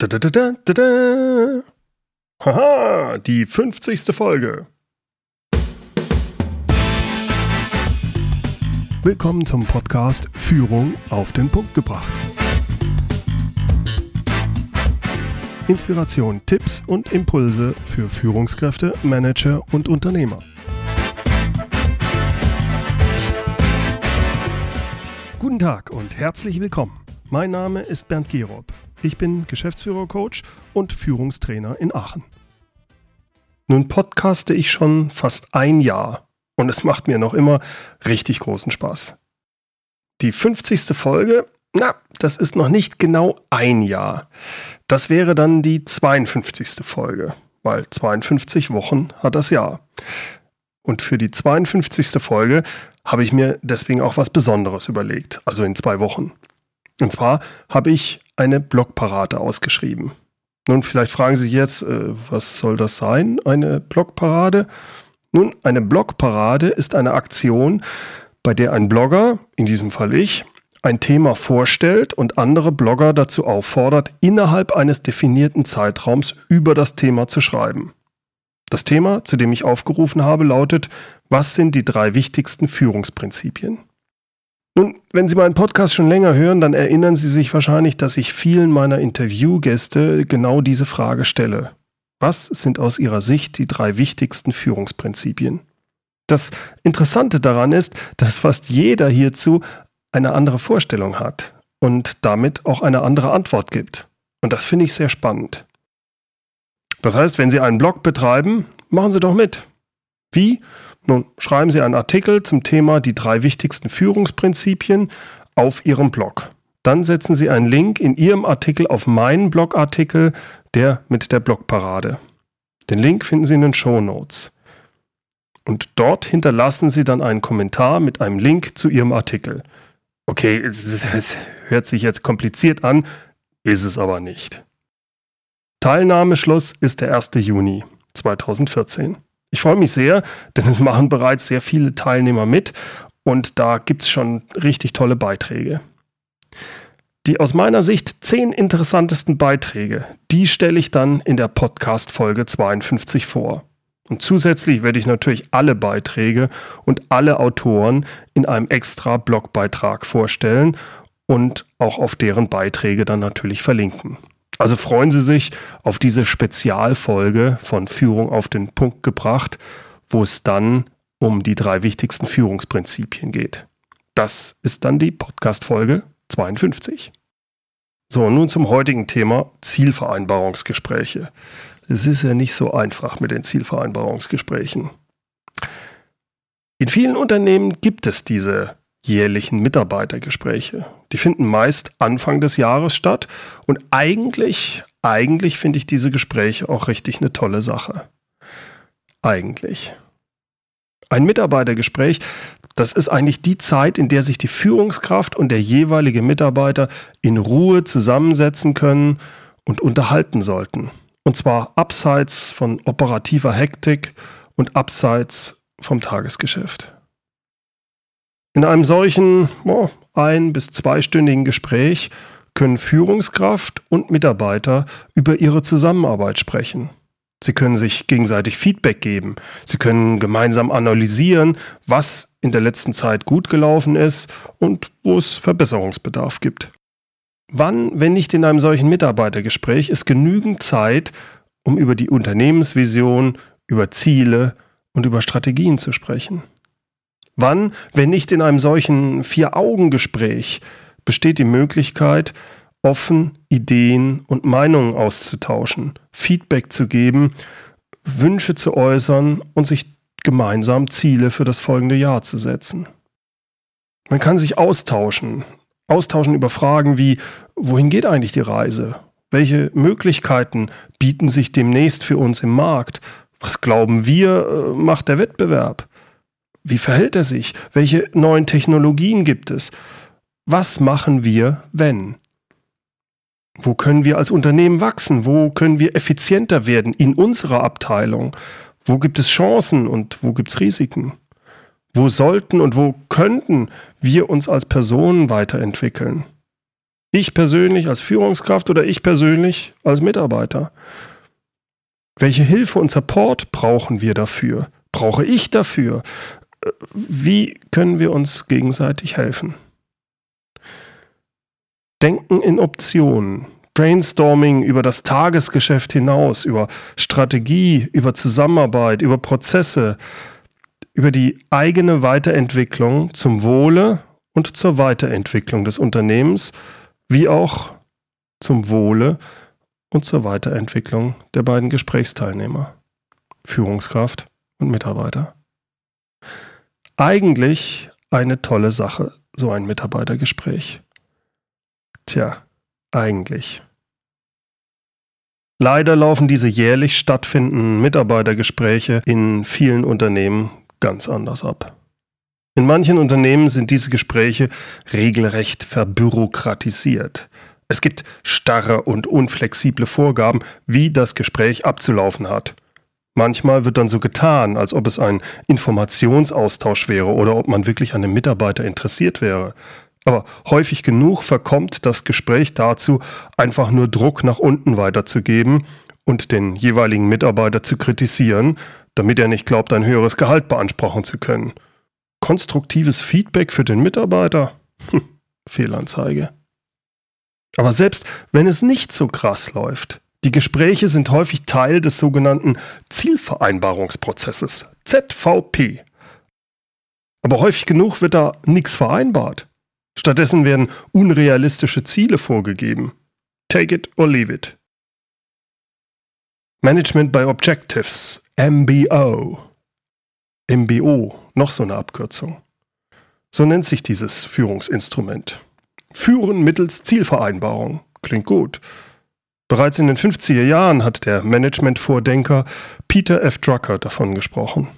Da, da, da, da, da, da. Haha, die 50. Folge. Willkommen zum Podcast Führung auf den Punkt gebracht. Inspiration, Tipps und Impulse für Führungskräfte, Manager und Unternehmer. Guten Tag und herzlich willkommen. Mein Name ist Bernd Gerob. Ich bin Geschäftsführer-Coach und Führungstrainer in Aachen. Nun podcaste ich schon fast ein Jahr und es macht mir noch immer richtig großen Spaß. Die 50. Folge, na, das ist noch nicht genau ein Jahr. Das wäre dann die 52. Folge, weil 52 Wochen hat das Jahr. Und für die 52. Folge habe ich mir deswegen auch was Besonderes überlegt, also in zwei Wochen. Und zwar habe ich eine Blogparade ausgeschrieben. Nun, vielleicht fragen Sie jetzt, äh, was soll das sein, eine Blogparade? Nun, eine Blogparade ist eine Aktion, bei der ein Blogger, in diesem Fall ich, ein Thema vorstellt und andere Blogger dazu auffordert, innerhalb eines definierten Zeitraums über das Thema zu schreiben. Das Thema, zu dem ich aufgerufen habe, lautet, was sind die drei wichtigsten Führungsprinzipien? Nun, wenn Sie meinen Podcast schon länger hören, dann erinnern Sie sich wahrscheinlich, dass ich vielen meiner Interviewgäste genau diese Frage stelle. Was sind aus Ihrer Sicht die drei wichtigsten Führungsprinzipien? Das Interessante daran ist, dass fast jeder hierzu eine andere Vorstellung hat und damit auch eine andere Antwort gibt. Und das finde ich sehr spannend. Das heißt, wenn Sie einen Blog betreiben, machen Sie doch mit. Wie? Nun, schreiben Sie einen Artikel zum Thema die drei wichtigsten Führungsprinzipien auf Ihrem Blog. Dann setzen Sie einen Link in Ihrem Artikel auf meinen Blogartikel, der mit der Blogparade. Den Link finden Sie in den Show Notes. Und dort hinterlassen Sie dann einen Kommentar mit einem Link zu Ihrem Artikel. Okay, es, hört sich jetzt kompliziert an, ist es aber nicht. Teilnahmeschluss ist der 1. Juni 2014. Ich freue mich sehr, denn es machen bereits sehr viele Teilnehmer mit und da gibt es schon richtig tolle Beiträge. Die aus meiner Sicht zehn interessantesten Beiträge, die stelle ich dann in der Podcast-Folge 52 vor. Und zusätzlich werde ich natürlich alle Beiträge und alle Autoren in einem extra Blogbeitrag vorstellen und auch auf deren Beiträge dann natürlich verlinken. Also freuen Sie sich auf diese Spezialfolge von Führung auf den Punkt gebracht, wo es dann um die drei wichtigsten Führungsprinzipien geht. Das ist dann die Podcast-Folge 52. So, nun zum heutigen Thema Zielvereinbarungsgespräche. Es ist ja nicht so einfach mit den Zielvereinbarungsgesprächen. In vielen Unternehmen gibt es diese jährlichen Mitarbeitergespräche. Die finden meist Anfang des Jahres statt und eigentlich, eigentlich finde ich diese Gespräche auch richtig eine tolle Sache. Eigentlich. Ein Mitarbeitergespräch, das ist eigentlich die Zeit, in der sich die Führungskraft und der jeweilige Mitarbeiter in Ruhe zusammensetzen können und unterhalten sollten. Und zwar abseits von operativer Hektik und abseits vom Tagesgeschäft. In einem solchen oh, ein- bis zweistündigen Gespräch können Führungskraft und Mitarbeiter über ihre Zusammenarbeit sprechen. Sie können sich gegenseitig Feedback geben. Sie können gemeinsam analysieren, was in der letzten Zeit gut gelaufen ist und wo es Verbesserungsbedarf gibt. Wann, wenn nicht in einem solchen Mitarbeitergespräch, ist genügend Zeit, um über die Unternehmensvision, über Ziele und über Strategien zu sprechen? Wann, wenn nicht in einem solchen Vier-Augen-Gespräch, besteht die Möglichkeit, offen Ideen und Meinungen auszutauschen, Feedback zu geben, Wünsche zu äußern und sich gemeinsam Ziele für das folgende Jahr zu setzen. Man kann sich austauschen, austauschen über Fragen wie, wohin geht eigentlich die Reise? Welche Möglichkeiten bieten sich demnächst für uns im Markt? Was glauben wir, äh, macht der Wettbewerb? Wie verhält er sich? Welche neuen Technologien gibt es? Was machen wir, wenn? Wo können wir als Unternehmen wachsen? Wo können wir effizienter werden in unserer Abteilung? Wo gibt es Chancen und wo gibt es Risiken? Wo sollten und wo könnten wir uns als Personen weiterentwickeln? Ich persönlich als Führungskraft oder ich persönlich als Mitarbeiter? Welche Hilfe und Support brauchen wir dafür? Brauche ich dafür? Wie können wir uns gegenseitig helfen? Denken in Optionen. Brainstorming über das Tagesgeschäft hinaus, über Strategie, über Zusammenarbeit, über Prozesse, über die eigene Weiterentwicklung zum Wohle und zur Weiterentwicklung des Unternehmens, wie auch zum Wohle und zur Weiterentwicklung der beiden Gesprächsteilnehmer, Führungskraft und Mitarbeiter. Eigentlich eine tolle Sache, so ein Mitarbeitergespräch. Tja, eigentlich. Leider laufen diese jährlich stattfindenden Mitarbeitergespräche in vielen Unternehmen ganz anders ab. In manchen Unternehmen sind diese Gespräche regelrecht verbürokratisiert. Es gibt starre und unflexible Vorgaben, wie das Gespräch abzulaufen hat. Manchmal wird dann so getan, als ob es ein Informationsaustausch wäre oder ob man wirklich an dem Mitarbeiter interessiert wäre. Aber häufig genug verkommt das Gespräch dazu, einfach nur Druck nach unten weiterzugeben und den jeweiligen Mitarbeiter zu kritisieren, damit er nicht glaubt, ein höheres Gehalt beanspruchen zu können. Konstruktives Feedback für den Mitarbeiter? Hm, Fehlanzeige. Aber selbst wenn es nicht so krass läuft, die Gespräche sind häufig Teil des sogenannten Zielvereinbarungsprozesses, ZVP. Aber häufig genug wird da nichts vereinbart. Stattdessen werden unrealistische Ziele vorgegeben. Take it or leave it. Management by Objectives, MBO. MBO, noch so eine Abkürzung. So nennt sich dieses Führungsinstrument. Führen mittels Zielvereinbarung. Klingt gut. Bereits in den 50er Jahren hat der Management-Vordenker Peter F. Drucker davon gesprochen.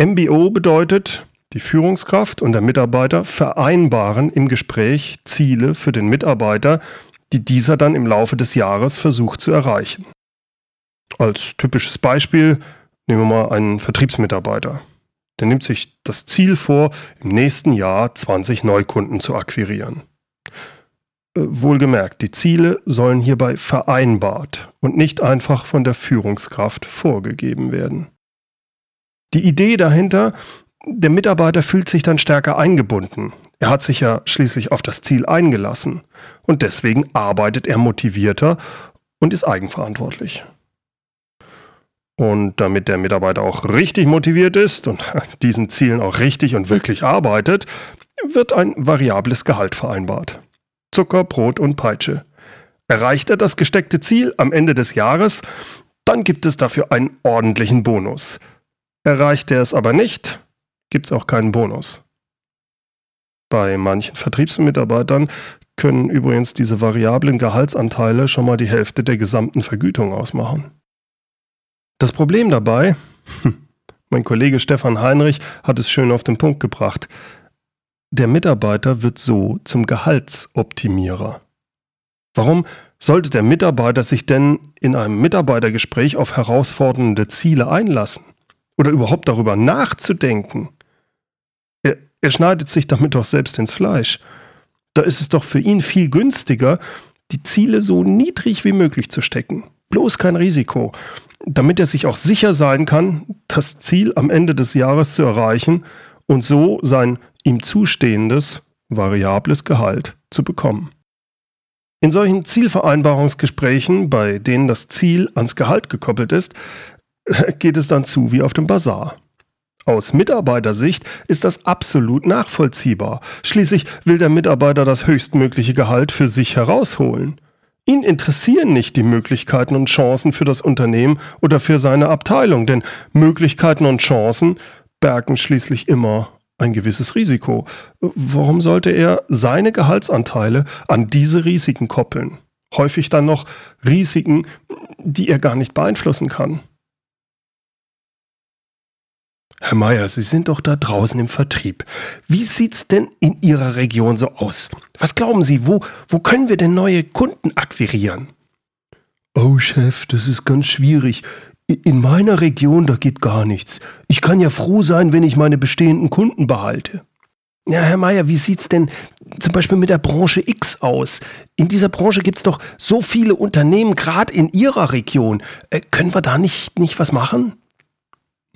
MBO bedeutet die Führungskraft und der Mitarbeiter vereinbaren im Gespräch Ziele für den Mitarbeiter, die dieser dann im Laufe des Jahres versucht zu erreichen. Als typisches Beispiel nehmen wir mal einen Vertriebsmitarbeiter. Der nimmt sich das Ziel vor, im nächsten Jahr 20 Neukunden zu akquirieren. Äh, wohlgemerkt, die Ziele sollen hierbei vereinbart und nicht einfach von der Führungskraft vorgegeben werden. Die Idee dahinter der Mitarbeiter fühlt sich dann stärker eingebunden. Er hat sich ja schließlich auf das Ziel eingelassen und deswegen arbeitet er motivierter und ist eigenverantwortlich. Und damit der Mitarbeiter auch richtig motiviert ist und diesen Zielen auch richtig und wirklich arbeitet, wird ein variables Gehalt vereinbart. Zucker, Brot und Peitsche. Erreicht er das gesteckte Ziel am Ende des Jahres, dann gibt es dafür einen ordentlichen Bonus. Erreicht er es aber nicht, gibt es auch keinen Bonus. Bei manchen Vertriebsmitarbeitern können übrigens diese variablen Gehaltsanteile schon mal die Hälfte der gesamten Vergütung ausmachen. Das Problem dabei, mein Kollege Stefan Heinrich hat es schön auf den Punkt gebracht, der Mitarbeiter wird so zum Gehaltsoptimierer. Warum sollte der Mitarbeiter sich denn in einem Mitarbeitergespräch auf herausfordernde Ziele einlassen? Oder überhaupt darüber nachzudenken? Er schneidet sich damit doch selbst ins Fleisch. Da ist es doch für ihn viel günstiger, die Ziele so niedrig wie möglich zu stecken. Bloß kein Risiko, damit er sich auch sicher sein kann, das Ziel am Ende des Jahres zu erreichen und so sein ihm zustehendes variables Gehalt zu bekommen. In solchen Zielvereinbarungsgesprächen, bei denen das Ziel ans Gehalt gekoppelt ist, geht es dann zu wie auf dem Bazar. Aus Mitarbeitersicht ist das absolut nachvollziehbar. Schließlich will der Mitarbeiter das höchstmögliche Gehalt für sich herausholen. Ihn interessieren nicht die Möglichkeiten und Chancen für das Unternehmen oder für seine Abteilung, denn Möglichkeiten und Chancen bergen schließlich immer ein gewisses Risiko. Warum sollte er seine Gehaltsanteile an diese Risiken koppeln? Häufig dann noch Risiken, die er gar nicht beeinflussen kann. Herr Meier, Sie sind doch da draußen im Vertrieb. Wie sieht's denn in Ihrer Region so aus? Was glauben Sie, wo, wo können wir denn neue Kunden akquirieren? Oh, Chef, das ist ganz schwierig. In meiner Region, da geht gar nichts. Ich kann ja froh sein, wenn ich meine bestehenden Kunden behalte. Ja, Herr Mayer, wie sieht es denn zum Beispiel mit der Branche X aus? In dieser Branche gibt es doch so viele Unternehmen, gerade in Ihrer Region. Äh, können wir da nicht, nicht was machen?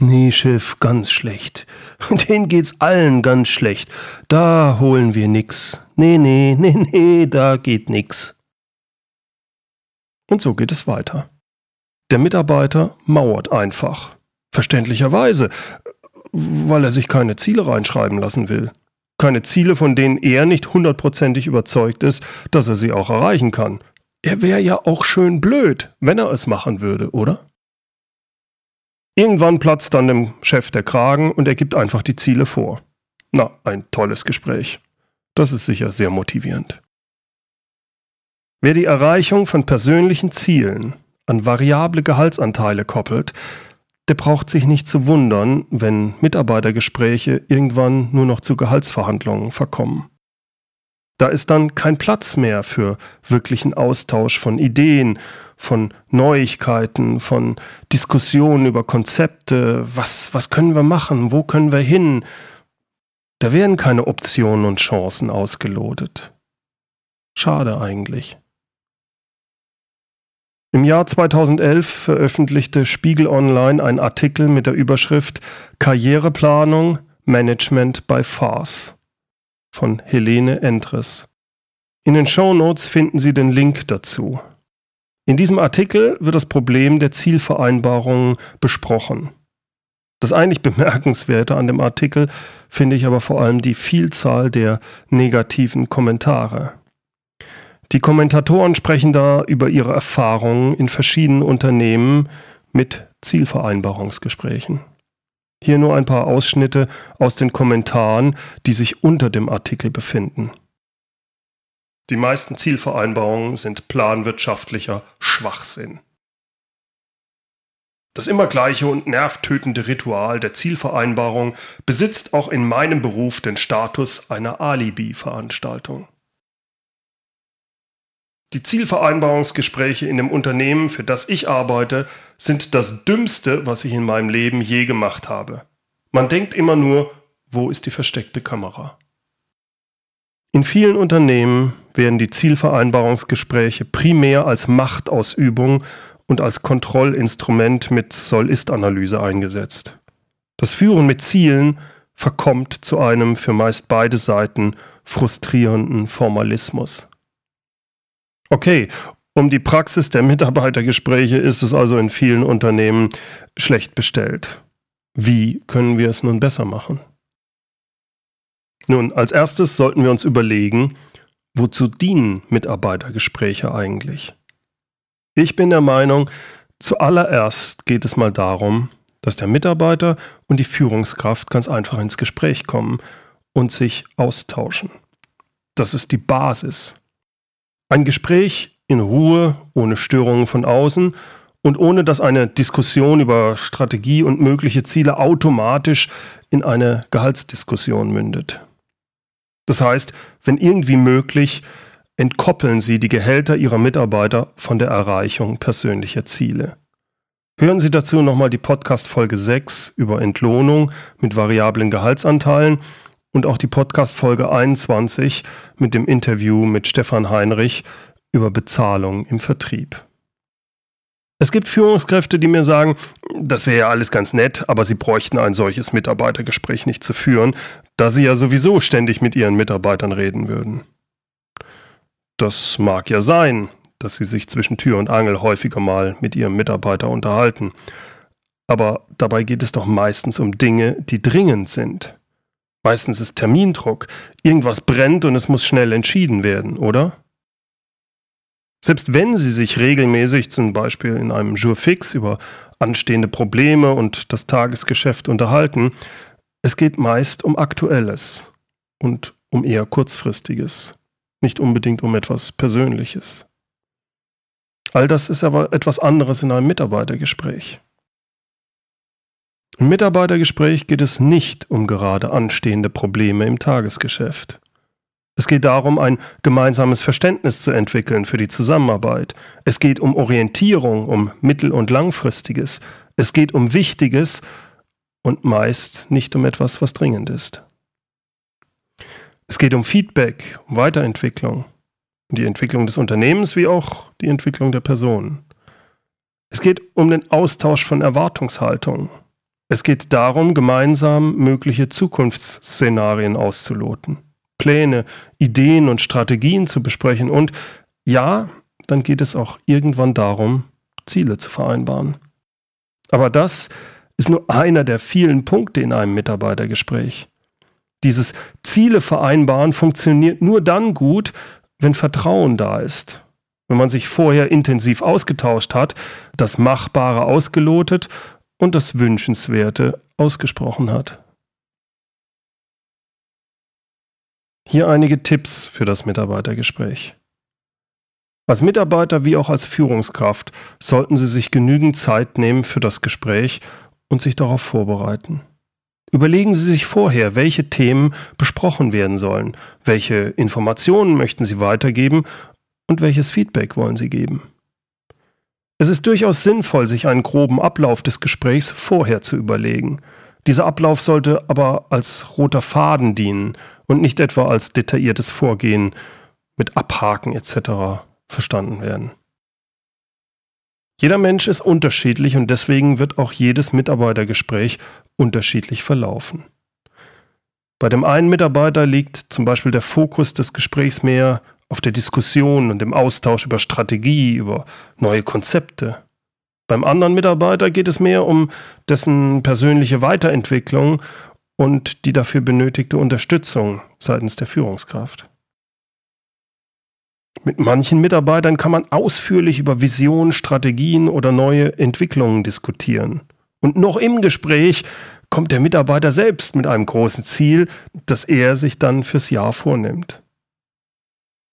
Nee, Chef, ganz schlecht. Denen geht's allen ganz schlecht. Da holen wir nix. Nee, nee, nee, nee, da geht nix. Und so geht es weiter. Der Mitarbeiter mauert einfach. Verständlicherweise, weil er sich keine Ziele reinschreiben lassen will. Keine Ziele, von denen er nicht hundertprozentig überzeugt ist, dass er sie auch erreichen kann. Er wäre ja auch schön blöd, wenn er es machen würde, oder? Irgendwann platzt dann dem Chef der Kragen und er gibt einfach die Ziele vor. Na, ein tolles Gespräch. Das ist sicher sehr motivierend. Wer die Erreichung von persönlichen Zielen an variable Gehaltsanteile koppelt, der braucht sich nicht zu wundern, wenn Mitarbeitergespräche irgendwann nur noch zu Gehaltsverhandlungen verkommen. Da ist dann kein Platz mehr für wirklichen Austausch von Ideen, von Neuigkeiten, von Diskussionen über Konzepte, was, was können wir machen, wo können wir hin. Da werden keine Optionen und Chancen ausgelotet. Schade eigentlich. Im Jahr 2011 veröffentlichte Spiegel Online einen Artikel mit der Überschrift Karriereplanung Management by Farce von Helene Entres. In den Show Notes finden Sie den Link dazu. In diesem Artikel wird das Problem der Zielvereinbarungen besprochen. Das eigentlich Bemerkenswerte an dem Artikel finde ich aber vor allem die Vielzahl der negativen Kommentare. Die Kommentatoren sprechen da über ihre Erfahrungen in verschiedenen Unternehmen mit Zielvereinbarungsgesprächen. Hier nur ein paar Ausschnitte aus den Kommentaren, die sich unter dem Artikel befinden. Die meisten Zielvereinbarungen sind planwirtschaftlicher Schwachsinn. Das immer gleiche und nervtötende Ritual der Zielvereinbarung besitzt auch in meinem Beruf den Status einer Alibi-Veranstaltung. Die Zielvereinbarungsgespräche in dem Unternehmen, für das ich arbeite, sind das Dümmste, was ich in meinem Leben je gemacht habe. Man denkt immer nur, wo ist die versteckte Kamera? In vielen Unternehmen werden die Zielvereinbarungsgespräche primär als Machtausübung und als Kontrollinstrument mit Soll-Ist-Analyse eingesetzt. Das Führen mit Zielen verkommt zu einem für meist beide Seiten frustrierenden Formalismus. Okay, um die Praxis der Mitarbeitergespräche ist es also in vielen Unternehmen schlecht bestellt. Wie können wir es nun besser machen? Nun, als erstes sollten wir uns überlegen, wozu dienen Mitarbeitergespräche eigentlich? Ich bin der Meinung, zuallererst geht es mal darum, dass der Mitarbeiter und die Führungskraft ganz einfach ins Gespräch kommen und sich austauschen. Das ist die Basis. Ein Gespräch in Ruhe, ohne Störungen von außen und ohne dass eine Diskussion über Strategie und mögliche Ziele automatisch in eine Gehaltsdiskussion mündet. Das heißt, wenn irgendwie möglich, entkoppeln Sie die Gehälter Ihrer Mitarbeiter von der Erreichung persönlicher Ziele. Hören Sie dazu nochmal die Podcast-Folge 6 über Entlohnung mit variablen Gehaltsanteilen und auch die Podcast-Folge 21 mit dem Interview mit Stefan Heinrich über Bezahlung im Vertrieb. Es gibt Führungskräfte, die mir sagen, das wäre ja alles ganz nett, aber sie bräuchten ein solches Mitarbeitergespräch nicht zu führen, da sie ja sowieso ständig mit ihren Mitarbeitern reden würden. Das mag ja sein, dass sie sich zwischen Tür und Angel häufiger mal mit ihrem Mitarbeiter unterhalten. Aber dabei geht es doch meistens um Dinge, die dringend sind. Meistens ist Termindruck. Irgendwas brennt und es muss schnell entschieden werden, oder? Selbst wenn Sie sich regelmäßig zum Beispiel in einem Jour fix über anstehende Probleme und das Tagesgeschäft unterhalten, es geht meist um Aktuelles und um eher Kurzfristiges, nicht unbedingt um etwas Persönliches. All das ist aber etwas anderes in einem Mitarbeitergespräch. Im Mitarbeitergespräch geht es nicht um gerade anstehende Probleme im Tagesgeschäft. Es geht darum, ein gemeinsames Verständnis zu entwickeln für die Zusammenarbeit. Es geht um Orientierung, um mittel- und langfristiges. Es geht um Wichtiges und meist nicht um etwas, was dringend ist. Es geht um Feedback, um Weiterentwicklung, um die Entwicklung des Unternehmens wie auch die Entwicklung der Personen. Es geht um den Austausch von Erwartungshaltungen. Es geht darum, gemeinsam mögliche Zukunftsszenarien auszuloten, Pläne, Ideen und Strategien zu besprechen und ja, dann geht es auch irgendwann darum, Ziele zu vereinbaren. Aber das ist nur einer der vielen Punkte in einem Mitarbeitergespräch. Dieses Ziele vereinbaren funktioniert nur dann gut, wenn Vertrauen da ist. Wenn man sich vorher intensiv ausgetauscht hat, das Machbare ausgelotet und das Wünschenswerte ausgesprochen hat. Hier einige Tipps für das Mitarbeitergespräch. Als Mitarbeiter wie auch als Führungskraft sollten Sie sich genügend Zeit nehmen für das Gespräch und sich darauf vorbereiten. Überlegen Sie sich vorher, welche Themen besprochen werden sollen, welche Informationen möchten Sie weitergeben und welches Feedback wollen Sie geben. Es ist durchaus sinnvoll, sich einen groben Ablauf des Gesprächs vorher zu überlegen. Dieser Ablauf sollte aber als roter Faden dienen und nicht etwa als detailliertes Vorgehen mit Abhaken etc verstanden werden. Jeder Mensch ist unterschiedlich und deswegen wird auch jedes Mitarbeitergespräch unterschiedlich verlaufen. Bei dem einen Mitarbeiter liegt zum Beispiel der Fokus des Gesprächs mehr auf der Diskussion und dem Austausch über Strategie, über neue Konzepte. Beim anderen Mitarbeiter geht es mehr um dessen persönliche Weiterentwicklung und die dafür benötigte Unterstützung seitens der Führungskraft. Mit manchen Mitarbeitern kann man ausführlich über Visionen, Strategien oder neue Entwicklungen diskutieren. Und noch im Gespräch kommt der Mitarbeiter selbst mit einem großen Ziel, das er sich dann fürs Jahr vornimmt.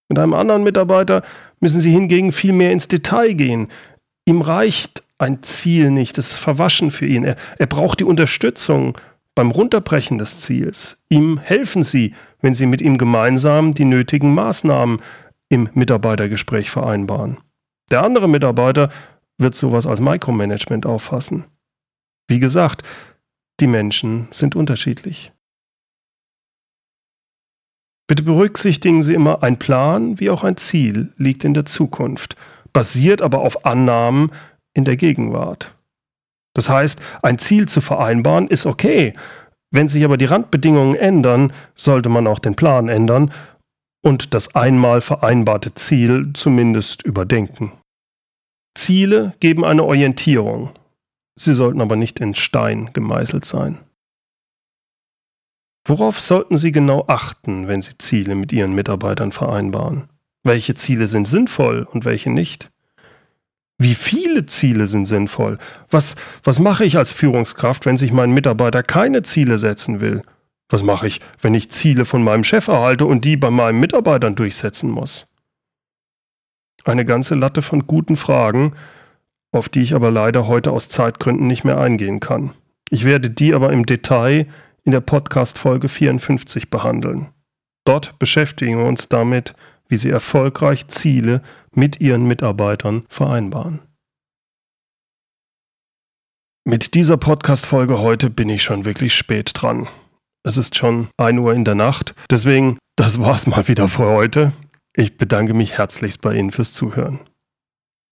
Mit einem anderen Mitarbeiter müssen Sie hingegen viel mehr ins Detail gehen. Ihm reicht ein Ziel nicht, das ist verwaschen für ihn. Er, er braucht die Unterstützung beim Runterbrechen des Ziels. Ihm helfen Sie, wenn Sie mit ihm gemeinsam die nötigen Maßnahmen im Mitarbeitergespräch vereinbaren. Der andere Mitarbeiter wird sowas als Micromanagement auffassen. Wie gesagt, die Menschen sind unterschiedlich. Bitte berücksichtigen Sie immer, ein Plan wie auch ein Ziel liegt in der Zukunft, basiert aber auf Annahmen in der Gegenwart. Das heißt, ein Ziel zu vereinbaren ist okay. Wenn sich aber die Randbedingungen ändern, sollte man auch den Plan ändern und das einmal vereinbarte Ziel zumindest überdenken. Ziele geben eine Orientierung. Sie sollten aber nicht in Stein gemeißelt sein. Worauf sollten Sie genau achten, wenn Sie Ziele mit Ihren Mitarbeitern vereinbaren? Welche Ziele sind sinnvoll und welche nicht? Wie viele Ziele sind sinnvoll? Was, was mache ich als Führungskraft, wenn sich mein Mitarbeiter keine Ziele setzen will was mache ich, wenn ich Ziele von meinem Chef erhalte und die bei meinen Mitarbeitern durchsetzen muss? Eine ganze Latte von guten Fragen, auf die ich aber leider heute aus Zeitgründen nicht mehr eingehen kann. Ich werde die aber im Detail in der Podcast-Folge 54 behandeln. Dort beschäftigen wir uns damit, wie Sie erfolgreich Ziele mit Ihren Mitarbeitern vereinbaren. Mit dieser Podcast-Folge heute bin ich schon wirklich spät dran. Es ist schon 1 Uhr in der Nacht. Deswegen, das war's mal wieder für heute. Ich bedanke mich herzlichst bei Ihnen fürs Zuhören.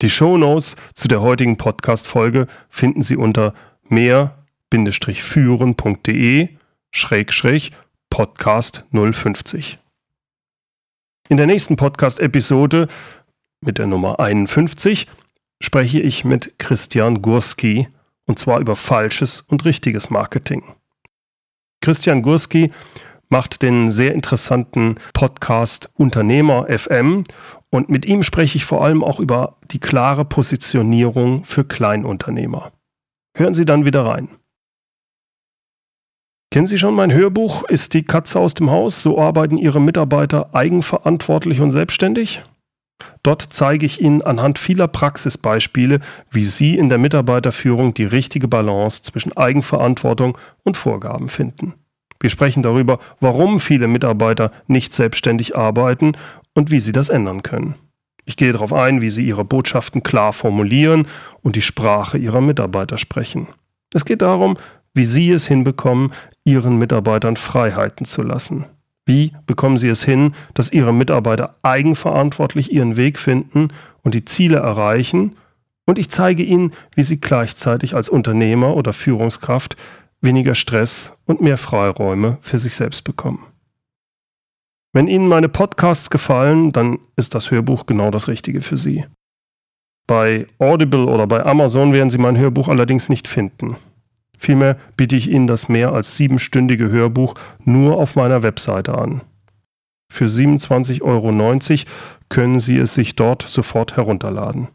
Die Shownotes zu der heutigen Podcast-Folge finden Sie unter mehr-führen.de Podcast 050. In der nächsten Podcast-Episode mit der Nummer 51 spreche ich mit Christian Gurski und zwar über falsches und richtiges Marketing. Christian Gurski macht den sehr interessanten Podcast Unternehmer FM und mit ihm spreche ich vor allem auch über die klare Positionierung für Kleinunternehmer. Hören Sie dann wieder rein. Kennen Sie schon mein Hörbuch Ist die Katze aus dem Haus? So arbeiten Ihre Mitarbeiter eigenverantwortlich und selbstständig? Dort zeige ich Ihnen anhand vieler Praxisbeispiele, wie Sie in der Mitarbeiterführung die richtige Balance zwischen Eigenverantwortung und Vorgaben finden. Wir sprechen darüber, warum viele Mitarbeiter nicht selbstständig arbeiten und wie sie das ändern können. Ich gehe darauf ein, wie sie ihre Botschaften klar formulieren und die Sprache ihrer Mitarbeiter sprechen. Es geht darum, wie sie es hinbekommen, ihren Mitarbeitern Freiheiten zu lassen, Wie bekommen Sie es hin, dass Ihre Mitarbeiter eigenverantwortlich ihren Weg finden und die Ziele erreichen? Und ich zeige Ihnen, wie Sie gleichzeitig als Unternehmer oder Führungskraft weniger Stress und mehr Freiräume für sich selbst bekommen. Wenn Ihnen meine Podcasts gefallen, dann ist das Hörbuch genau das Richtige für Sie. Bei Audible oder bei Amazon werden Sie mein Hörbuch allerdings nicht finden. Vielmehr biete ich Ihnen das mehr als siebenstündige Hörbuch nur auf meiner Webseite an. Für 27,90 Euro können Sie es sich dort sofort herunterladen.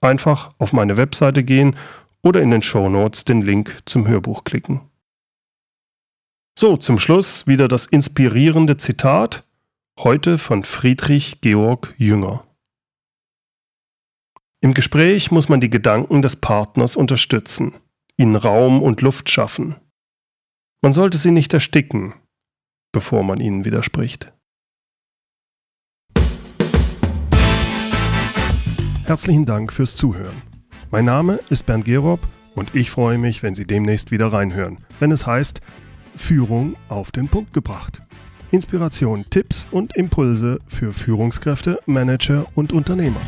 Einfach auf meine Webseite gehen oder in den Show Notes den Link zum Hörbuch klicken. So, zum Schluss wieder das inspirierende Zitat, heute von Friedrich Georg Jünger. Im Gespräch muss man die Gedanken des Partners unterstützen ihnen Raum und Luft schaffen. Man sollte sie nicht ersticken, bevor man ihnen widerspricht. Herzlichen Dank fürs Zuhören. Mein Name ist Bernd Gerob und ich freue mich, wenn Sie demnächst wieder reinhören, wenn es heißt Führung auf den Punkt gebracht. Inspiration, Tipps und Impulse für Führungskräfte, Manager und Unternehmer.